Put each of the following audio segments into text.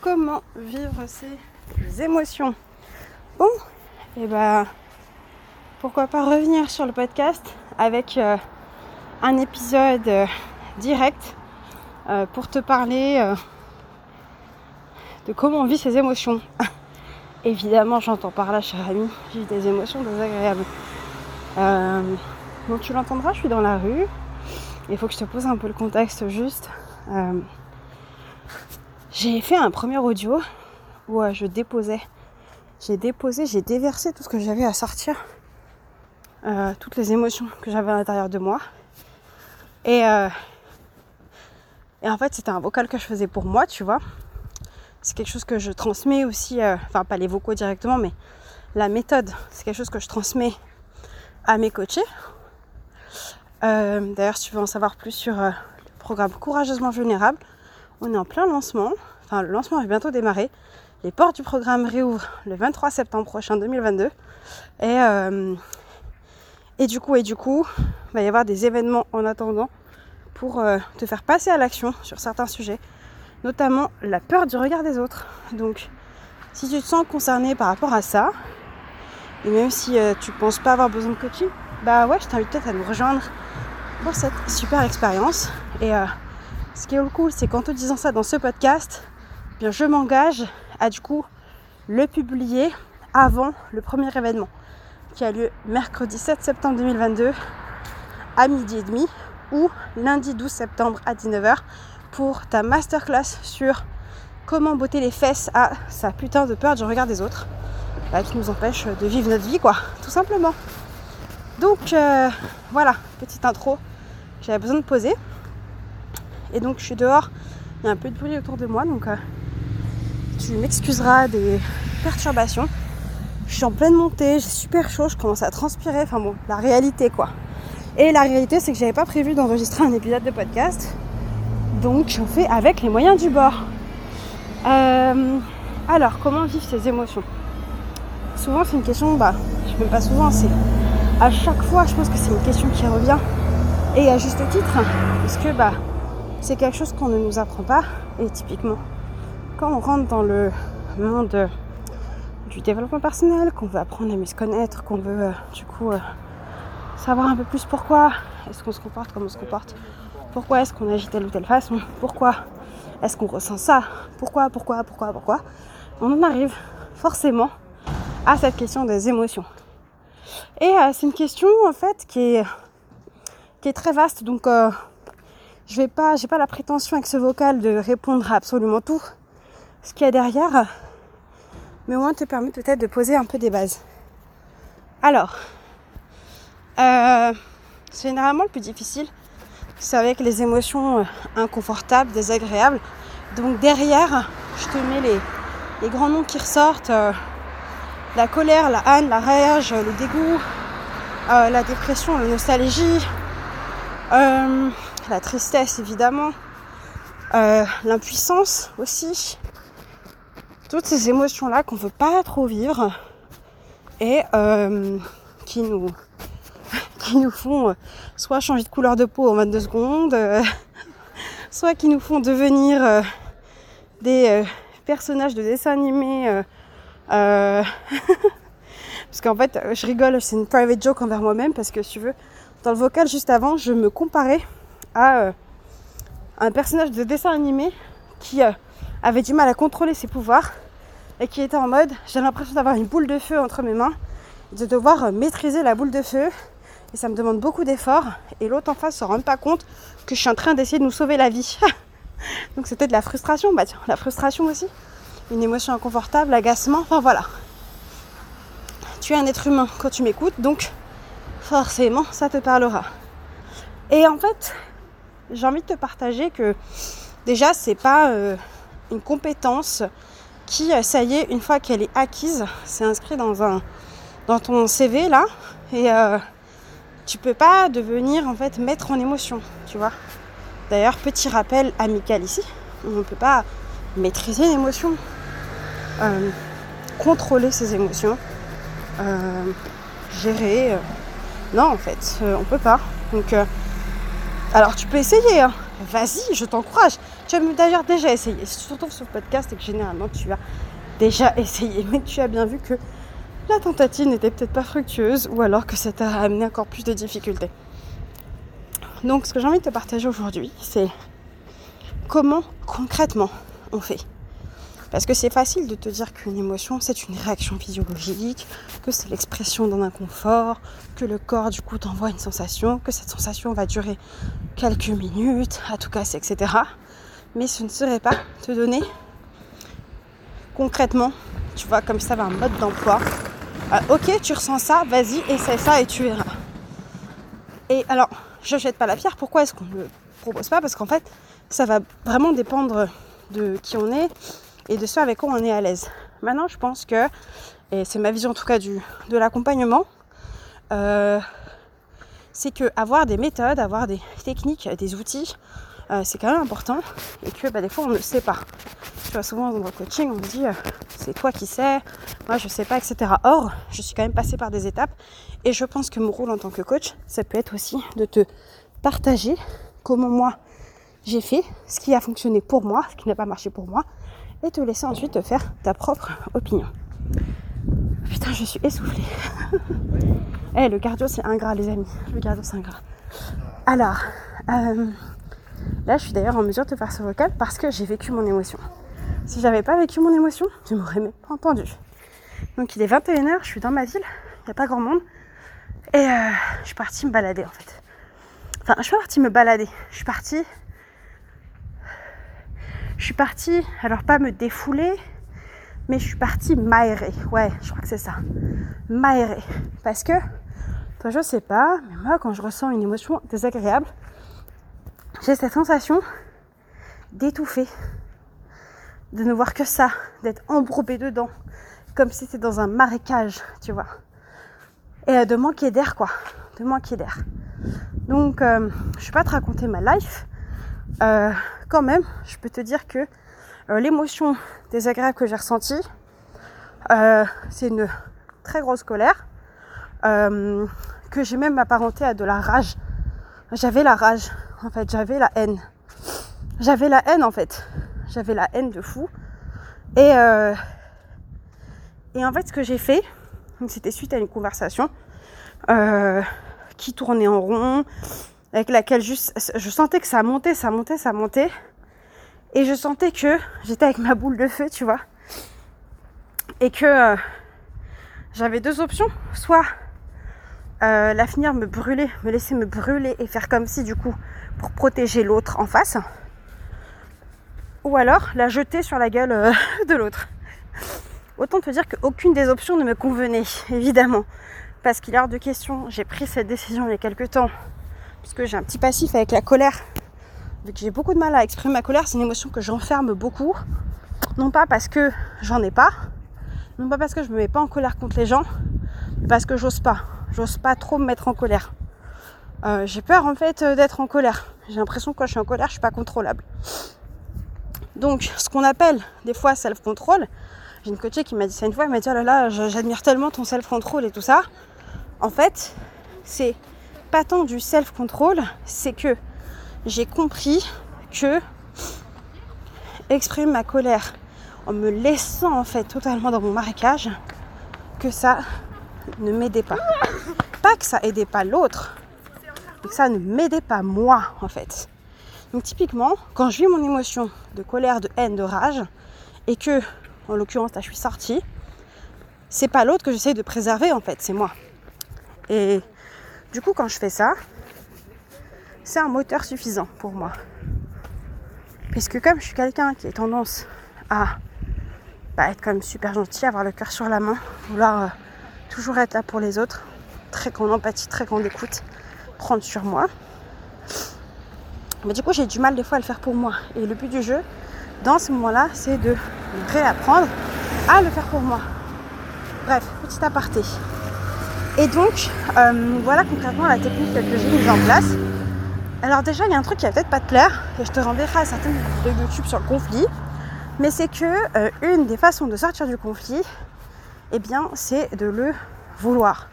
comment vivre ses émotions. Bon, et eh ben pourquoi pas revenir sur le podcast avec euh, un épisode euh, direct euh, pour te parler de comment on vit ses émotions. Évidemment, j'entends par là, cher ami, j'ai des émotions désagréables. donc tu l'entendras, je suis dans la rue. Il faut que je te pose un peu le contexte juste. J'ai fait un premier audio où je déposais j'ai déposé, j'ai déversé tout ce que j'avais à sortir, euh, toutes les émotions que j'avais à l'intérieur de moi. Et, euh, et en fait, c'était un vocal que je faisais pour moi, tu vois. C'est quelque chose que je transmets aussi, euh, enfin pas les vocaux directement, mais la méthode, c'est quelque chose que je transmets à mes coachés. D'ailleurs, si tu veux en savoir plus sur le programme Courageusement Vulnérable, on est en plein lancement. Enfin, le lancement va bientôt démarrer. Les portes du programme réouvrent le 23 septembre prochain 2022. Et, euh, et du coup, et du coup, il va y avoir des événements en attendant pour euh, te faire passer à l'action sur certains sujets, notamment la peur du regard des autres. Donc, si tu te sens concerné par rapport à ça, et même si euh, tu penses pas avoir besoin de coaching, bah ouais, je t'invite peut-être à nous rejoindre pour cette super expérience. Et ce qui est cool, c'est qu'en te disant ça dans ce podcast, je m'engage à du coup le publier avant le premier événement qui a lieu mercredi 7 septembre 2022 à midi et demi ou lundi 12 septembre à 19h pour ta masterclass sur comment botter les fesses à sa putain de peur du regard des autres bah, qui nous empêche de vivre notre vie quoi tout simplement. Donc euh, voilà petite intro j'avais besoin de poser. Et donc je suis dehors il y a un peu de bruit autour de moi donc euh, tu m'excuseras des perturbations. Je suis en pleine montée, j'ai super chaud, je commence à transpirer. Enfin bon, la réalité quoi. Et la réalité, c'est que j'avais pas prévu d'enregistrer un épisode de podcast. Donc j'en fais avec les moyens du bord. Euh, alors, comment vivre ces émotions? Souvent, c'est une question, bah, je ne pas souvent, c'est à chaque fois, je pense que c'est une question qui revient. Et à juste titre, parce que bah, c'est quelque chose qu'on ne nous apprend pas. Et typiquement, quand on rentre dans le monde du développement personnel, qu'on veut apprendre à mieux se connaître, qu'on veut euh, du coup euh, savoir un peu plus pourquoi est-ce qu'on se comporte comme on se comporte, pourquoi est-ce qu'on agit telle ou telle façon, pourquoi est-ce qu'on ressent ça, pourquoi, pourquoi, pourquoi, pourquoi, on en arrive forcément à cette question des émotions. Et euh, c'est une question en fait qui est, qui est très vaste, donc je vais pas, j'ai pas la prétention avec ce vocal de répondre à absolument tout ce qu'il y a derrière, mais au moins te permet peut-être de poser un peu des bases. Alors, euh, généralement le plus difficile, c'est avec les émotions euh, inconfortables, désagréables. Donc derrière, je te mets les, les grands noms qui ressortent. Euh, la colère, la haine, la rage, le dégoût, la dépression, la nostalgie, la tristesse évidemment, l'impuissance aussi, toutes ces émotions-là qu'on ne veut pas trop vivre et euh, qui, nous, qui nous font euh, soit changer de couleur de peau en 22 secondes, euh, soit qui nous font devenir des personnages de dessins animés. parce qu'en fait, je rigole, c'est une private joke envers moi-même parce que si tu veux, dans le vocal juste avant, je me comparais à un personnage de dessin animé qui avait du mal à contrôler ses pouvoirs et qui était en mode j'ai l'impression d'avoir une boule de feu entre mes mains, de devoir maîtriser la boule de feu et ça me demande beaucoup d'efforts et l'autre en face se rend pas compte que je suis en train d'essayer de nous sauver la vie. Donc c'était de la frustration, bah tiens, la frustration aussi, une émotion inconfortable, l'agacement, enfin voilà. Tu es un être humain quand tu m'écoutes, donc forcément ça te parlera. Et en fait, j'ai envie de te partager que déjà c'est pas euh, une compétence qui, euh, ça y est, une fois qu'elle est acquise, c'est inscrit dans, un, dans ton CV là, et euh, tu peux pas devenir en fait maître en émotion, tu vois. D'ailleurs, petit rappel amical ici, on ne peut pas maîtriser l'émotion, euh, contrôler ses émotions, gérer. non, en fait, on peut pas. Donc, alors tu peux essayer, hein. Vas-y, je t'encourage. Tu as d'ailleurs déjà essayé, surtout sur le podcast et que généralement tu as déjà essayé, mais tu as bien vu que la tentative n'était peut-être pas fructueuse ou alors que ça t'a amené encore plus de difficultés. Donc ce que j'ai envie de te partager aujourd'hui, c'est comment concrètement on fait. Parce que c'est facile de te dire qu'une émotion, c'est une réaction physiologique, que c'est l'expression d'un inconfort, que le corps du coup t'envoie une sensation, que cette sensation va durer quelques minutes, à tout cas, etc. Mais ce ne serait pas te donner concrètement, tu vois, comme ça, un mode d'emploi. Ah, ok, tu ressens ça, vas-y, essaie ça et tu verras. Et alors, je jette pas la pierre, pourquoi est-ce qu'on ne le propose pas? Parce qu'en fait, ça va vraiment dépendre de qui on est et de ce avec quoi on est à l'aise. Maintenant, je pense que, et c'est ma vision en tout cas du, de l'accompagnement, euh, c'est que avoir des méthodes, avoir des techniques, des outils, euh, c'est quand même important et que bah, des fois on ne sait pas. Tu vois, souvent dans le coaching, on me dit euh, c'est toi qui sais, moi je sais pas, etc. Or, je suis quand même passée par des étapes et je pense que mon rôle en tant que coach, ça peut être aussi de te partager comment moi j'ai fait, ce qui a fonctionné pour moi, ce qui n'a pas marché pour moi, et te laisser ensuite te faire ta propre opinion. Putain, je suis essoufflée. Eh, le cardio c'est ingrat, les amis. Le cardio c'est ingrat. Alors, euh, là, je suis d'ailleurs en mesure de te faire ce vocal parce que j'ai vécu mon émotion. Si j'avais pas vécu mon émotion, tu m'aurais même pas entendu. Donc, il est 21h, je suis dans ma ville, il n'y a pas grand monde. Et euh, je suis partie me balader en fait. Enfin, je suis partie me balader. Je suis partie je suis partie, alors pas me défouler, mais je suis partie m'aérer. Ouais, je crois que c'est ça. M'aérer. Parce que, toi je sais pas, mais moi quand je ressens une émotion désagréable, j'ai cette sensation d'étouffer, de ne voir que ça, d'être embourbé dedans, comme si c'était dans un marécage, tu vois. Et euh, de manquer d'air, quoi. De manquer d'air. Donc, euh, je vais pas te raconter ma life, euh, quand même, je peux te dire que euh, l'émotion désagréable que j'ai ressentie, euh, c'est une très grosse colère que j'ai même apparentée à de la rage. J'avais la rage, en fait, j'avais la haine. J'avais la haine, en fait. J'avais la haine de fou. Et, et en fait, ce que j'ai fait, c'était suite à une conversation qui tournait en rond, avec laquelle juste, je sentais que ça montait, ça montait, ça montait. Et je sentais que j'étais avec ma boule de feu, tu vois. Et que euh, j'avais deux options. Soit euh, la finir, me brûler, me laisser me brûler et faire comme si, du coup, pour protéger l'autre en face. Ou alors la jeter sur la gueule euh, de l'autre. Autant te dire qu'aucune des options ne me convenait, évidemment. Parce qu'il est hors de question, j'ai pris cette décision il y a quelques temps puisque j'ai un petit passif avec la colère. Vu que j'ai beaucoup de mal à exprimer ma colère, c'est une émotion que j'enferme beaucoup. Non pas parce que j'en ai pas, non pas parce que je me mets pas en colère contre les gens, mais parce que j'ose pas. J'ose pas trop me mettre en colère. Euh, j'ai peur en fait euh, d'être en colère. J'ai l'impression que quand je suis en colère, je suis pas contrôlable. Donc, ce qu'on appelle des fois self-control, j'ai une coachée qui m'a dit ça une fois, elle m'a dit oh là là, j'admire tellement ton self-control et tout ça. En fait, c'est pas tant du self-control, c'est que j'ai compris que exprimer ma colère en me laissant en fait totalement dans mon marécage, que ça ne m'aidait pas. Pas que ça aidait pas l'autre, mais que ça ne m'aidait pas moi en fait. Donc typiquement, quand je vis mon émotion de colère, de haine, de rage, et que, en l'occurrence là je suis sortie, c'est pas l'autre que j'essaye de préserver en fait, c'est moi. Et du coup, quand je fais ça, c'est un moteur suffisant pour moi. Puisque comme je suis quelqu'un qui a tendance à bah, être même super gentil, avoir le cœur sur la main, vouloir euh, toujours être là pour les autres, très grande empathie, très grande écoute, prendre sur moi. Mais du coup, j'ai du mal des fois à le faire pour moi. Et le but du jeu, dans ce moment-là, c'est de réapprendre à le faire pour moi. Bref, petit aparté. Et donc, euh, voilà concrètement la technique que j'ai mise en place. Alors déjà, il y a un truc qui va peut-être pas te plaire, et je te renverrai à certaines vidéos YouTube sur le conflit, mais c'est que euh, une des façons de sortir du conflit, eh bien, c'est de le vouloir.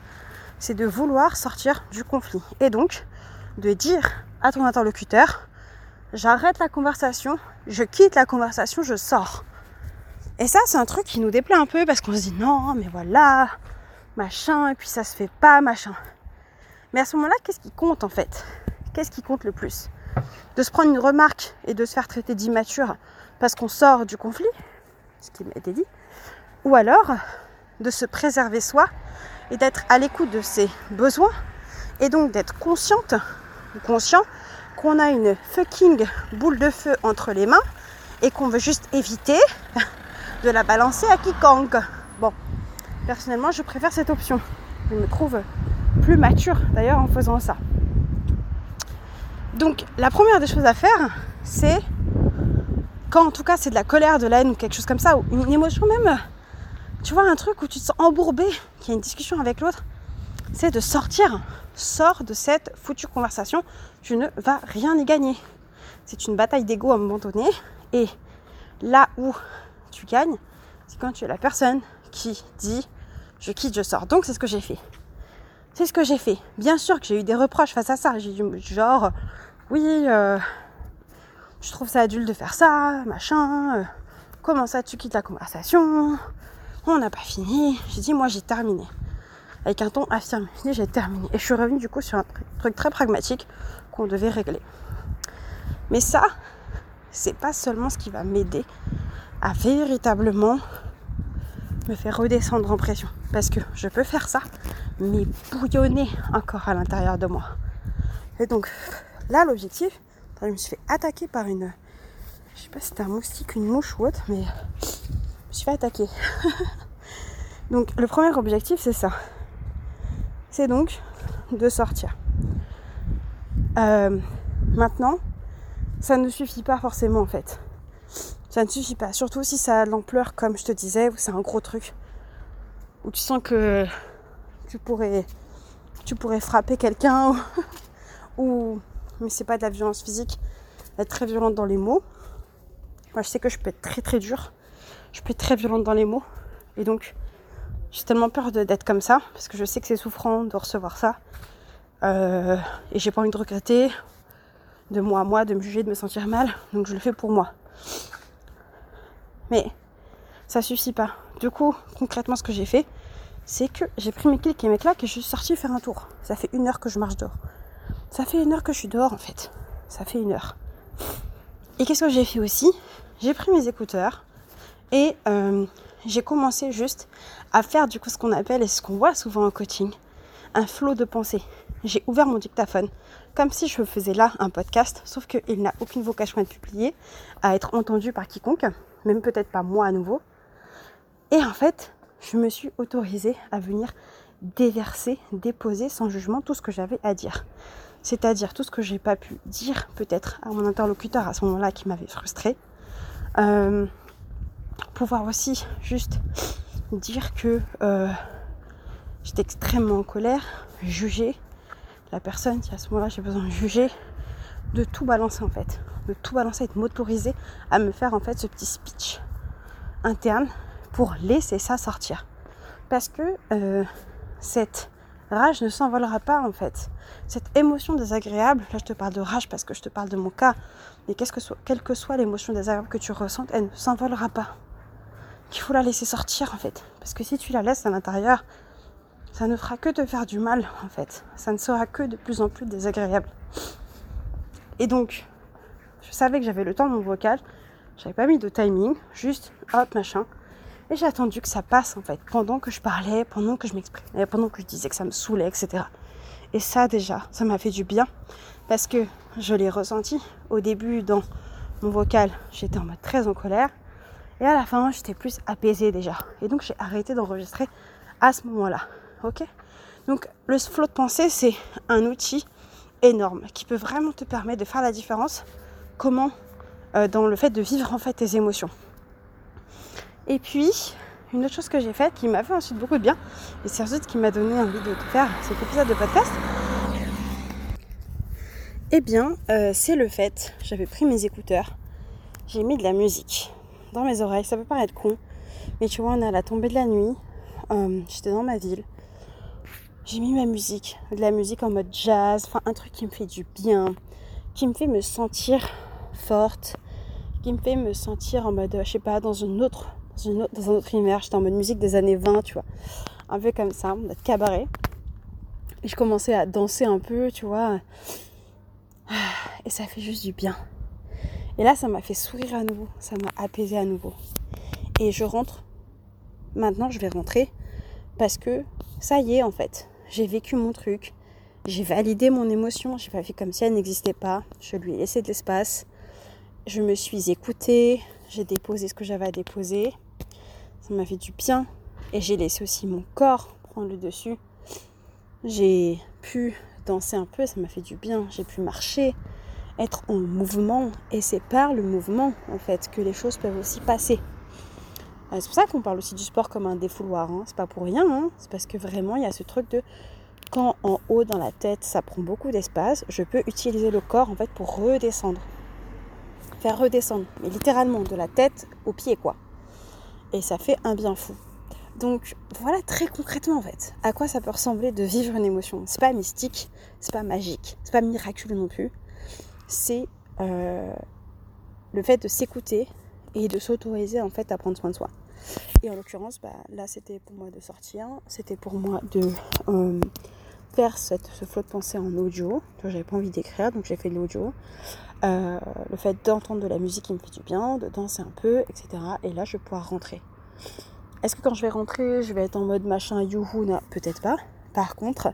C'est de vouloir sortir du conflit. Et donc, de dire à ton interlocuteur, j'arrête la conversation, je quitte la conversation, je sors. Et ça, c'est un truc qui nous déplaît un peu parce qu'on se dit non, mais voilà, machin, et puis ça se fait pas, machin. Mais à ce moment-là, qu'est-ce qui compte en fait? Qu'est-ce qui compte le plus? De se prendre une remarque et de se faire traiter d'immature parce qu'on sort du conflit, ce qui m'a été dit, ou alors de se préserver soi et d'être à l'écoute de ses besoins et donc d'être consciente ou conscient qu'on a une fucking boule de feu entre les mains et qu'on veut juste éviter de la balancer à quiconque. Bon, personnellement, je préfère cette option. Je me trouve plus mature d'ailleurs en faisant ça. Donc, la première des choses à faire, c'est quand en tout cas c'est de la colère, de la haine ou quelque chose comme ça, ou une émotion même, tu vois, un truc où tu te sens embourbé, qu'il y a une discussion avec l'autre, c'est de sortir. Sors de cette foutue conversation, tu ne vas rien y gagner. C'est une bataille d'ego à un moment donné, et là où tu gagnes, c'est quand tu es la personne qui dit je quitte, je sors. Donc c'est ce que j'ai fait. C'est ce que j'ai fait. Bien sûr que j'ai eu des reproches face à ça. J'ai dit genre oui, euh, je trouve ça adulte de faire ça, machin. Euh, comment ça tu quittes la conversation? On n'a pas fini. J'ai dit moi j'ai terminé. Avec un ton affirmé. J'ai terminé. Et je suis revenue du coup sur un truc très pragmatique qu'on devait régler. Mais ça, c'est pas seulement ce qui va m'aider à véritablement me faire redescendre en pression. Parce que je peux faire ça, mais bouillonner encore à l'intérieur de moi. Et donc là, l'objectif, je me suis fait attaquer par une. Je sais pas si c'était un moustique, une mouche ou autre, mais je me suis fait attaquer. donc le premier objectif, c'est ça. C'est donc de sortir. Euh, maintenant, ça ne suffit pas forcément en fait. Ça ne suffit pas. Surtout si ça a de l'ampleur, comme je te disais, ou c'est un gros truc. Où tu sens que tu pourrais, tu pourrais frapper quelqu'un. Ou, mais c'est pas de la violence physique. Être très violente dans les mots. Moi, je sais que je peux être très très dure. Je peux être très violente dans les mots. Et donc, j'ai tellement peur d'être comme ça. Parce que je sais que c'est souffrant de recevoir ça. Euh, et j'ai pas envie de regretter de moi à moi, de me juger, de me sentir mal. Donc je le fais pour moi. Mais ça suffit pas. Du coup, concrètement, ce que j'ai fait, c'est que j'ai pris mes clics et mes claques et je suis sortie faire un tour. Ça fait une heure que je marche dehors. Ça fait une heure que je suis dehors en fait. Ça fait une heure. Et qu'est-ce que j'ai fait aussi? J'ai pris mes écouteurs et euh, j'ai commencé juste à faire du coup ce qu'on appelle et ce qu'on voit souvent en coaching, un flot de pensée. J'ai ouvert mon dictaphone comme si je faisais là un podcast, sauf qu'il n'a aucune vocation à être publié, à être entendu par quiconque même peut-être pas moi à nouveau. Et en fait, je me suis autorisée à venir déverser, déposer sans jugement tout ce que j'avais à dire. C'est-à-dire tout ce que j'ai pas pu dire peut-être à mon interlocuteur à ce moment-là qui m'avait frustrée. Euh, pouvoir aussi juste dire que euh, j'étais extrêmement en colère, juger la personne qui à ce moment-là j'ai besoin de juger, de tout balancer en fait de tout balancer et de m'autoriser à me faire en fait ce petit speech interne pour laisser ça sortir. Parce que euh, cette rage ne s'envolera pas en fait. Cette émotion désagréable, là je te parle de rage parce que je te parle de mon cas, mais que soit, quelle que soit l'émotion désagréable que tu ressentes, elle ne s'envolera pas. Il faut la laisser sortir en fait. Parce que si tu la laisses à l'intérieur, ça ne fera que te faire du mal en fait. Ça ne sera que de plus en plus désagréable. Et donc, je savais que j'avais le temps de mon vocal. J'avais pas mis de timing, juste hop, machin. Et j'ai attendu que ça passe en fait, pendant que je parlais, pendant que je m'exprimais, pendant que je disais que ça me saoulait, etc. Et ça déjà, ça m'a fait du bien parce que je l'ai ressenti au début dans mon vocal, j'étais en mode très en colère. Et à la fin, j'étais plus apaisée déjà. Et donc j'ai arrêté d'enregistrer à ce moment-là. Ok. Donc le flow de pensée, c'est un outil énorme qui peut vraiment te permettre de faire la différence. Comment euh, dans le fait de vivre en fait tes émotions. Et puis, une autre chose que j'ai faite qui m'a fait ensuite beaucoup de bien, et c'est ensuite qui m'a donné envie de faire cet épisode de podcast, eh bien, euh, c'est le fait, j'avais pris mes écouteurs, j'ai mis de la musique dans mes oreilles, ça peut paraître con, mais tu vois, on est à la tombée de la nuit, euh, j'étais dans ma ville, j'ai mis ma musique, de la musique en mode jazz, enfin un truc qui me fait du bien, qui me fait me sentir forte, qui me fait me sentir en mode, je sais pas, dans une autre, dans, une autre, dans un autre univers. J'étais en mode musique des années 20, tu vois. Un peu comme ça, mode cabaret. Et je commençais à danser un peu, tu vois. Et ça fait juste du bien. Et là, ça m'a fait sourire à nouveau. Ça m'a apaisé à nouveau. Et je rentre. Maintenant, je vais rentrer. Parce que ça y est, en fait. J'ai vécu mon truc. J'ai validé mon émotion. J'ai pas fait comme si elle n'existait pas. Je lui ai laissé de l'espace. Je me suis écoutée. J'ai déposé ce que j'avais à déposer. Ça m'a fait du bien. Et j'ai laissé aussi mon corps prendre le dessus. J'ai pu danser un peu, ça m'a fait du bien. J'ai pu marcher, être en mouvement. Et c'est par le mouvement, en fait, que les choses peuvent aussi passer. Euh, c'est pour ça qu'on parle aussi du sport comme un défouloir. Hein. C'est pas pour rien. Hein. C'est parce que vraiment, il y a ce truc de quand en haut dans la tête, ça prend beaucoup d'espace, je peux utiliser le corps en fait pour redescendre. Faire redescendre, mais littéralement de la tête aux pieds quoi. Et ça fait un bien fou. Donc voilà très concrètement en fait à quoi ça peut ressembler de vivre une émotion. C'est pas mystique, c'est pas magique, c'est pas miraculeux non plus. C'est euh, le fait de s'écouter et de s'autoriser en fait à prendre soin de soi. Et en l'occurrence, bah, là c'était pour moi de sortir, c'était pour moi de euh, faire cette, ce flot de pensée en audio. J'avais pas envie d'écrire donc j'ai fait de l'audio. Euh, le fait d'entendre de la musique qui me fait du bien, de danser un peu, etc. Et là je vais pouvoir rentrer. Est-ce que quand je vais rentrer, je vais être en mode machin youhou Peut-être pas. Par contre,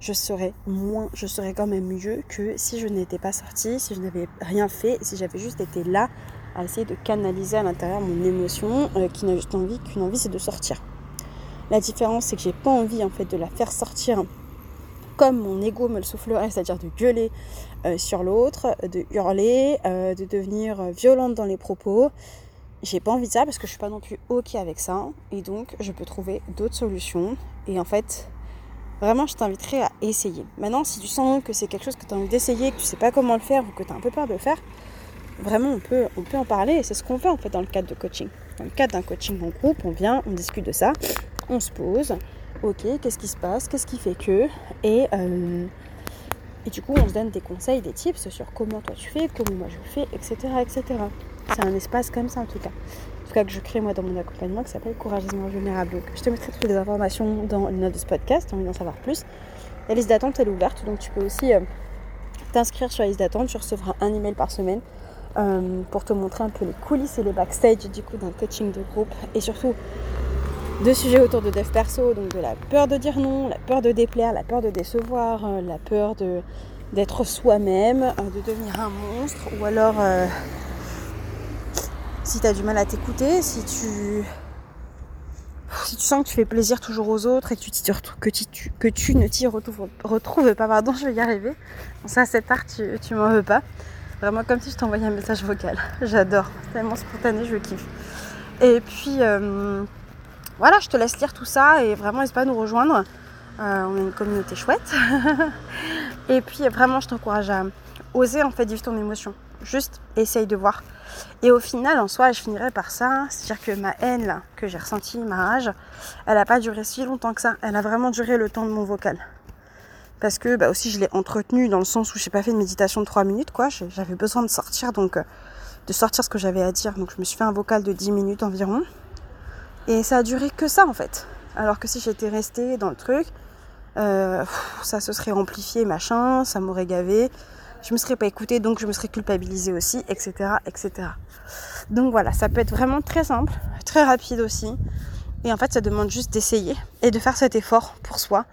je serais moins, je serais quand même mieux que si je n'étais pas sortie, si je n'avais rien fait, si j'avais juste été là à essayer de canaliser à l'intérieur mon émotion euh, qui n'a juste envie qu'une envie, c'est de sortir. La différence, c'est que j'ai pas envie en fait de la faire sortir comme mon ego me le soufflerait, c'est-à-dire de gueuler euh, sur l'autre, de hurler, euh, de devenir violente dans les propos. J'ai pas envie de ça parce que je suis pas non plus ok avec ça. Et donc je peux trouver d'autres solutions. Et en fait vraiment je t'inviterai à essayer. Maintenant si tu sens que c'est quelque chose que tu as envie d'essayer que tu sais pas comment le faire ou que tu as un peu peur de le faire vraiment on peut, en parler et c'est ce qu'on fait en fait dans le cadre de coaching dans le cadre d'un coaching en groupe on vient on discute de ça on se pose ok qu'est-ce qui se passe? Qu'est-ce qui fait que? Et euh, et du coup on se donne des conseils des tips sur comment toi tu fais comment moi je fais etc etc c'est un espace comme ça en tout cas. En tout cas que je crée moi dans mon accompagnement qui s'appelle Courageusement Vulnérable. Je te mettrai toutes les informations dans les notes de ce podcast, envie d'en savoir plus. La liste d'attente elle est ouverte, donc tu peux aussi euh, t'inscrire sur la liste d'attente. Tu recevras un email par semaine euh, pour te montrer un peu les coulisses et les backstage du coup d'un coaching de groupe et surtout deux sujets autour de dev perso, donc de la peur de dire non, la peur de déplaire, la peur de décevoir, euh, la peur de d'être soi-même, de devenir un monstre, ou alors si tu as du mal à t'écouter, si tu si tu sens que tu fais plaisir toujours aux autres et que tu, ne t'y retrouves, retrouves, pas, pardon, je vais y arriver. Bon, ça, cette part, tu, tu m'en veux pas. Vraiment comme si je t'envoyais un message vocal. J'adore. Tellement spontané, je kiffe. Et puis, euh, voilà, je te laisse lire tout ça et vraiment, n'hésite pas à nous rejoindre. Euh, on est une communauté chouette. et puis, vraiment, je t'encourage à oser en fait vivre ton émotion. Juste essaye de voir. Et au final, en soi, je finirai par ça. C'est-à-dire que ma haine, là, que j'ai ressentie, ma rage, elle n'a pas duré si longtemps que ça. Elle a vraiment duré le temps de mon vocal. Parce que bah, aussi, je l'ai entretenue dans le sens où j'ai pas fait de méditation de 3 minutes, quoi. J'avais besoin de sortir, donc euh, de sortir ce que j'avais à dire. Donc je me suis fait un vocal de 10 minutes environ. Et ça a duré que ça, en fait. Alors que si j'étais restée dans le truc, euh, ça se serait amplifié, machin, ça m'aurait gavé je me serais pas écoutée, donc je me serais culpabilisée aussi, etc., etc. Donc voilà, ça peut être vraiment très simple, très rapide aussi. Et en fait, ça demande juste d'essayer et de faire cet effort pour soi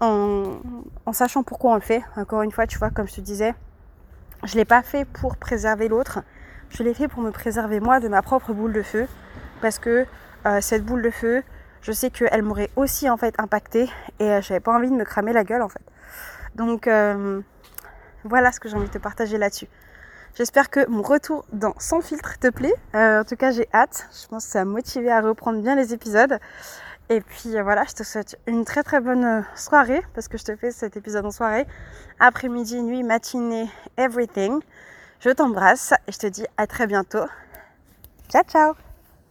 en, sachant pourquoi on le fait. Encore une fois, tu vois, comme je te disais, je l'ai pas fait pour préserver l'autre. Je l'ai fait pour me préserver moi de ma propre boule de feu. Parce que euh, cette boule de feu, je sais qu'elle m'aurait aussi en fait impacté et euh, j'avais pas envie de me cramer la gueule en fait. Donc euh, voilà ce que j'ai envie de te partager là-dessus. J'espère que mon retour dans Sans filtre te plaît. Euh, en tout cas, j'ai hâte. Je pense que ça m'a motivé à reprendre bien les épisodes. Et puis euh, voilà, je te souhaite une très très bonne euh, soirée parce que je te fais cet épisode en soirée. Après-midi, nuit, matinée, everything. Je t'embrasse et je te dis à très bientôt. Ciao ciao